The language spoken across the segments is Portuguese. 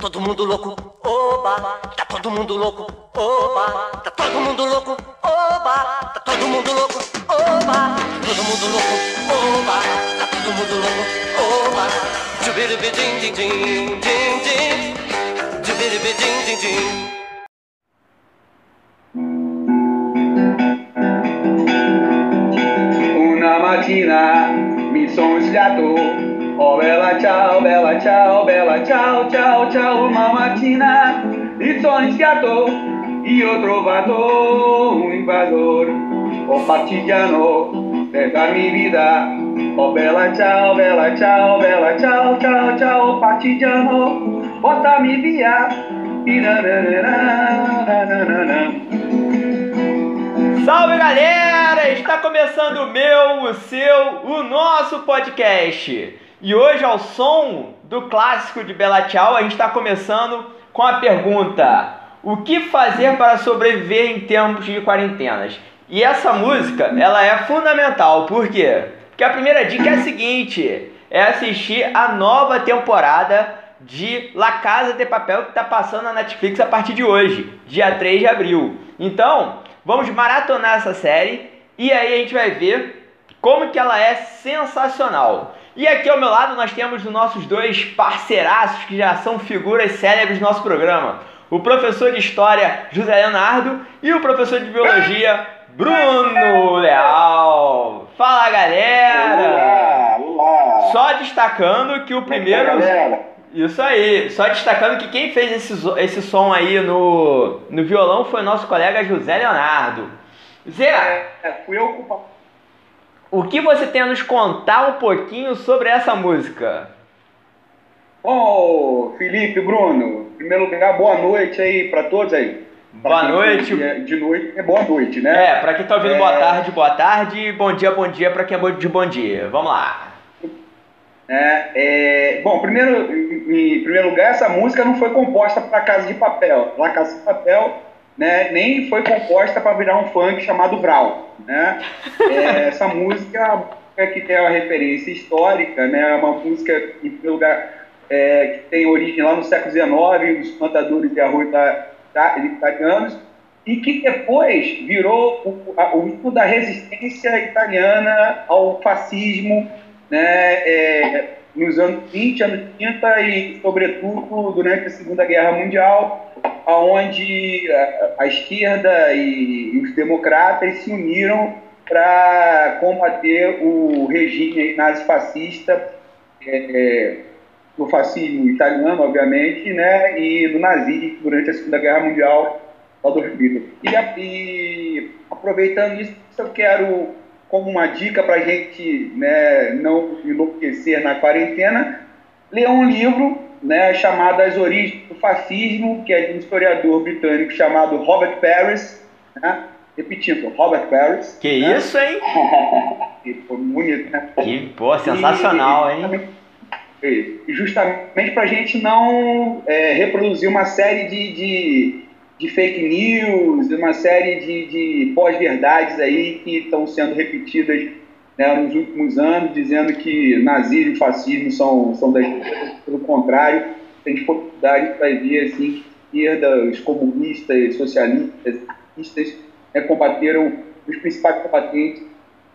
todo mundo louco, oba, tá todo mundo louco, oba, tá todo mundo louco, oba, tá todo mundo louco, oba, todo mundo louco, oba, tá todo mundo louco, oba, jubiribi din din din din din, jubiribi din din din. Una mattina mi sono sfiato, oh bella ciao, bella ciao, bella ciao, ciao, ciao, una mattina mi sono sfiato, io ho trovato un invasore, oh partigiano, per darmi vita, oh bella ciao, bella ciao, bella ciao, ciao, ciao, partigiano, portami via, Ira-ra-ra-ra-ra-ra-ra. Salve galera! Está começando o meu, o seu, o nosso podcast. E hoje, ao som do clássico de Bela Tchau, a gente está começando com a pergunta: O que fazer para sobreviver em tempos de quarentenas? E essa música, ela é fundamental, por quê? Porque a primeira dica é a seguinte: é assistir a nova temporada de La Casa de Papel que está passando na Netflix a partir de hoje, dia 3 de abril. Então, vamos maratonar essa série e aí a gente vai ver como que ela é sensacional. E aqui ao meu lado nós temos os nossos dois parceiraços que já são figuras célebres do nosso programa. O professor de História José Leonardo e o professor de Biologia Bruno Leal. Fala galera! Olá, olá. Só destacando que o primeiro... Isso aí, só destacando que quem fez esse, esse som aí no, no violão foi nosso colega José Leonardo. Zé, É, fui eu culpado. O que você tem a nos contar um pouquinho sobre essa música? Bom, Felipe, Bruno, em primeiro lugar, boa noite aí para todos aí. Boa noite. De, de noite é boa noite, né? É, pra quem tá ouvindo É. boa tarde, boa tarde, bom dia, bom dia pra quem é de bom dia. Vamos lá. É, é, bom, primeiro, em, primeiro lugar, essa música não foi composta para Casa de Papel. La Casa de Papel né, nem foi composta para virar um funk chamado Vral. Né? É, essa música é que tem uma referência histórica, né, é uma música, lugar, é, que tem origem lá no século XIX, dos plantadores de arroz da, da, italianos, e que depois virou o, a- o hino da resistência italiana ao fascismo, né, é, nos anos 20, anos 30 e, sobretudo, durante a Segunda Guerra Mundial, onde a, a esquerda e, e os democratas se uniram para combater o regime nazifascista, é, é, do fascismo italiano, obviamente, né, e do nazismo durante a Segunda Guerra Mundial, lá Hitler. E, e aproveitando isso, eu quero, como uma dica para a gente né, não enlouquecer na quarentena, ler um livro né, chamado As Origens do Fascismo, que é de um historiador britânico chamado Robert Paris, né? repetindo, Robert Paris. Que né? isso, hein? Que foi bonito, né? Que, pô, sensacional, E- hein? e justamente para a gente não é, reproduzir uma série de, de, de fake news, uma série de, de pós-verdades aí que estão sendo repetidas né, nos últimos anos, dizendo que nazismo e fascismo são, são da esquerda. Pelo contrário, se a gente for estudar, a gente vai ver assim, que esquerda, os comunistas, socialistas, anarquistas, né, combateram os principais combatentes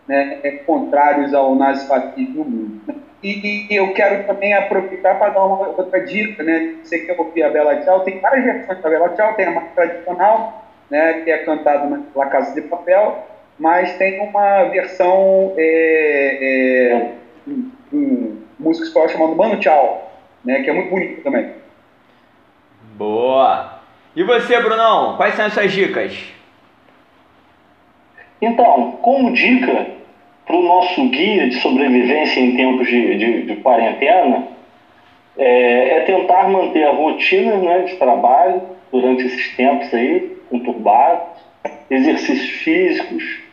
né, é, contrários ao nazifascismo no mundo. E, e eu quero também aproveitar para dar uma outra dica, né? Você quer ouvir a Bela Tchau, tem várias versões da Bela Tchau, tem a mais tradicional, né, que é cantada na La Casa de Papel, mas tem uma versão é, é, um, um músico espanhol chamado Mano Tchau, né, que é muito bonito também. Boa. E você, Brunão? Quais são as suas dicas? Então, como dica para o nosso guia de sobrevivência em tempos de, de, de quarentena, é, é tentar manter a rotina né, de trabalho durante esses tempos aí, conturbados, exercícios físicos,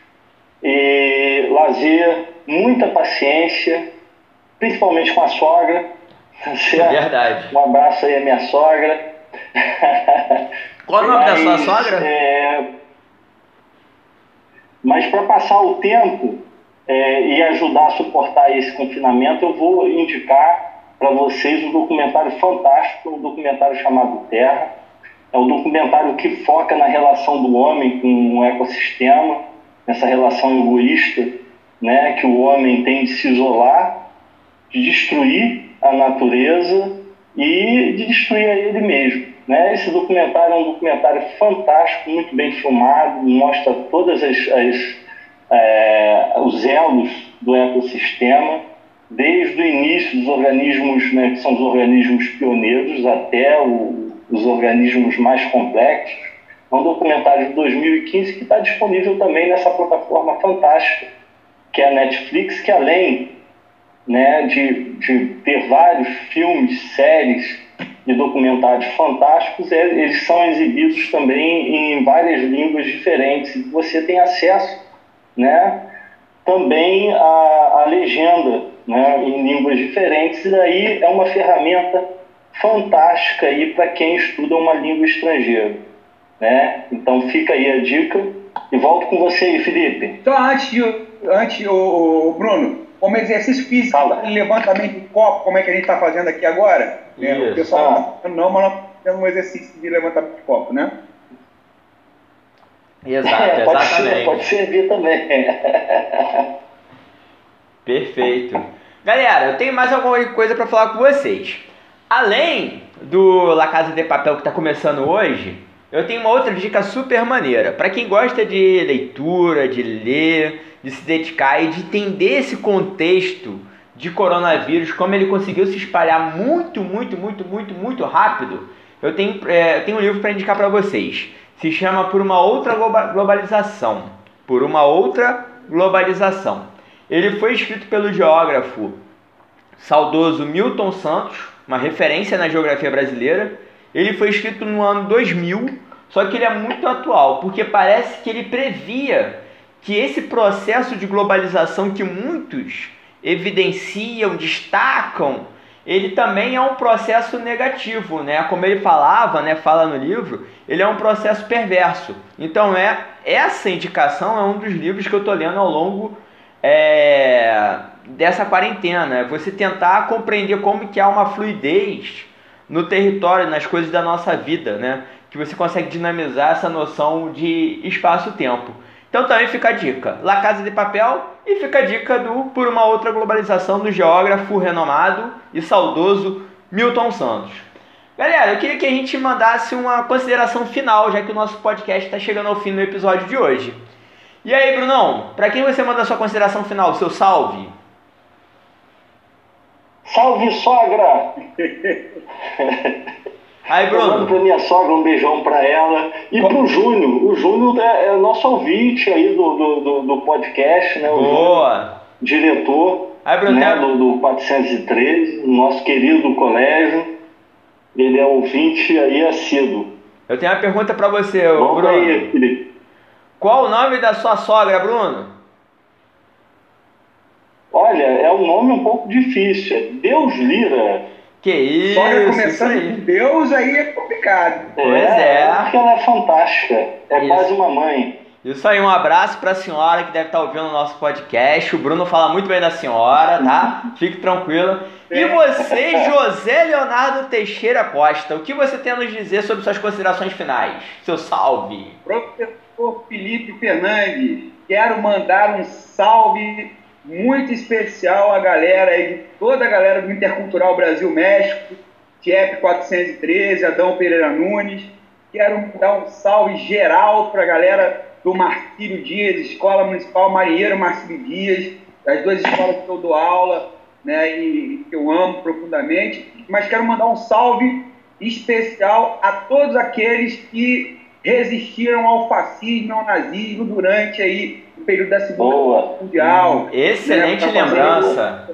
e lazer, muita paciência, principalmente com a sogra. certo? Verdade. Um abraço aí à minha sogra. Qual o nome da sua Mas, sogra? é, Mas para passar o tempo é, e ajudar a suportar esse confinamento, eu vou indicar para vocês um documentário fantástico, um documentário chamado Terra. É um documentário que foca na relação do homem com o ecossistema, nessa relação egoísta né, que o homem tem de se isolar, de destruir a natureza e de destruir a ele mesmo. Né? Esse documentário é um documentário fantástico, muito bem filmado, mostra todas as, as é, os elos do ecossistema, desde o início dos organismos, né, que são os organismos pioneiros, até o, os organismos mais complexos. É um documentário de 2015 que está disponível também nessa plataforma fantástica, que é a Netflix, que além né, de, de ter vários filmes, séries e documentários fantásticos, é, eles são exibidos também em várias línguas diferentes. Você tem acesso né, também à legenda né, em línguas diferentes, e daí é uma ferramenta fantástica para quem estuda uma língua estrangeira. Né? Então fica aí a dica e volto com você aí, Felipe. Então, antes, de, antes o, o Bruno, como exercício físico, Fala. levantamento de copo, como é que a gente está fazendo aqui agora? Né? O pessoal ah. não, mas nós temos um exercício de levantamento de copo, né? Exato, é, pode exatamente. Ser, pode servir também. Perfeito. Galera, eu tenho mais alguma coisa para falar com vocês. Além do La Casa de Papel que está começando hoje, eu tenho uma outra dica super maneira. Para quem gosta de leitura, de ler, de se dedicar e de entender esse contexto de coronavírus, como ele conseguiu se espalhar muito, muito, muito, muito, muito rápido, eu tenho, é, eu tenho um livro para indicar para vocês. Se chama Por uma Outra Globalização. Por uma Outra Globalização. Ele foi escrito pelo geógrafo saudoso Milton Santos, uma referência na geografia brasileira. Ele foi escrito no ano 2000, só que ele é muito atual, porque parece que ele previa que esse processo de globalização que muitos evidenciam, destacam, ele também é um processo negativo, né? Como ele falava, né, fala no livro, ele é um processo perverso. Então é essa indicação é um dos livros que eu estou lendo ao longo é, dessa quarentena. Você tentar compreender como que há uma fluidez no território, nas coisas da nossa vida, né? Que você consegue dinamizar essa noção de espaço-tempo. Então também fica a dica, La Casa de Papel e fica a dica do Por uma Outra Globalização do geógrafo renomado e saudoso Milton Santos. Galera, eu queria que a gente mandasse uma consideração final, já que o nosso podcast está chegando ao fim do episódio de hoje. E aí, Brunão, para quem você manda a sua consideração final, seu salve? Salve, sogra! Aí, Bruno. Mando pra minha sogra um beijão pra ela. E Qual? pro Júnior. O Júnior é, é nosso ouvinte aí do, do, do, do podcast, né? O Boa! Júnior, diretor aí, Bruno, né, do, do 413, nosso querido colégio. Ele é ouvinte aí assíduo. Eu tenho uma pergunta pra você, Bruno. Aí, Felipe. Qual o nome da sua sogra, Bruno? Olha, é um nome um pouco difícil. É Deus Lira. Que isso! História começando com Deus aí é complicado. Pois é. é. Porque ela é fantástica. É isso. quase uma mãe. Isso aí, um abraço para a senhora que deve estar tá ouvindo o nosso podcast. O Bruno fala muito bem da senhora, tá? Fique tranquila. E é. você, José Leonardo Teixeira Costa, o que você tem a nos dizer sobre suas considerações finais? Seu salve. Professor Felipe Fernandes, quero mandar um salve muito especial a galera aí, toda a galera do Intercultural Brasil-México, TIEP 413, Adão Pereira Nunes. Quero dar um salve geral para a galera do Marcílio Dias, Escola Municipal Marinheiro Marcílio Dias, as duas escolas que eu dou aula, né, e que eu amo profundamente. Mas quero mandar um salve especial a todos aqueles que resistiram ao fascismo e ao nazismo durante aí período da Segunda Guerra Mundial. Hum, excelente né, lembrança.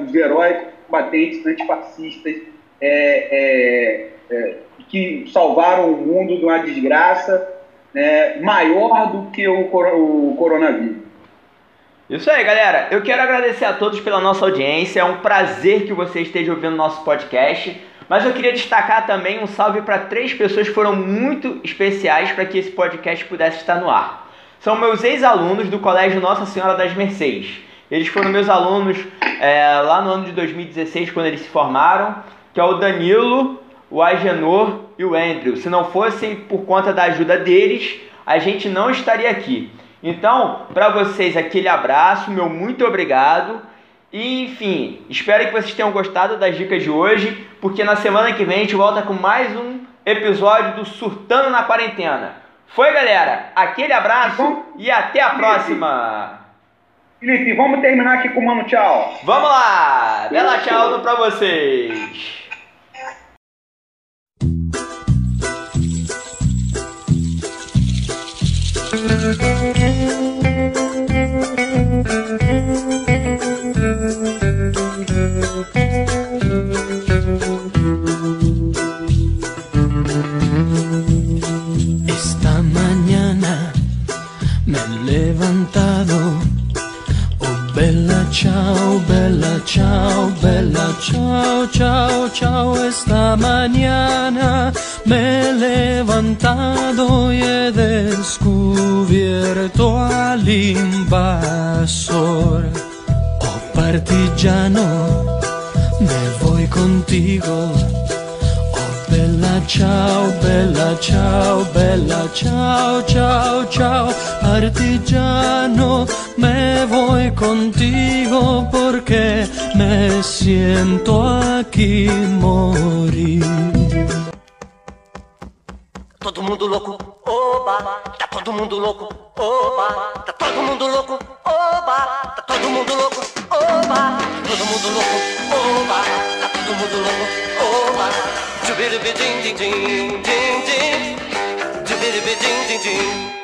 Os heróicos combatentes antifascistas é, é, é, que salvaram o mundo de uma desgraça né, maior do que o, o coronavírus. Isso aí, galera. Eu quero agradecer a todos pela nossa audiência. É um prazer que você esteja ouvindo nosso podcast. Mas eu queria destacar também um salve para três pessoas que foram muito especiais para que esse podcast pudesse estar no ar são meus ex-alunos do Colégio Nossa Senhora das Mercês, Eles foram meus alunos é, lá no ano de 2016, quando eles se formaram, que é o Danilo, o Agenor e o Andrew. Se não fossem por conta da ajuda deles, a gente não estaria aqui. Então, para vocês, aquele abraço, meu muito obrigado. E, enfim, espero que vocês tenham gostado das dicas de hoje, porque na semana que vem a gente volta com mais um episódio do Surtando na Quarentena. Foi, galera? Aquele abraço e até a próxima! Felipe, vamos terminar aqui com o Mano Tchau. Vamos lá! Bela tchau pra vocês! Esta mañana me he levantado. Oh, bella ciao, bella ciao, bella ciao, ciao, ciao. Esta mañana me he levantado y he descubierto al invasor. Oh, partigiano, contigo. Oh, bella ciao, bella ciao, bella ciao, ciao, ciao, artigiano, me voy contigo porque me siento aquí morir. Todo mundo louco, oba, tá todo mundo louco, oba, tá todo mundo louco, oba, tá todo mundo louco, oba, todo mundo louco, oba, tá todo mundo louco, oba, tchubiribidim, din, din, din, din, tchubiribidim, din, din.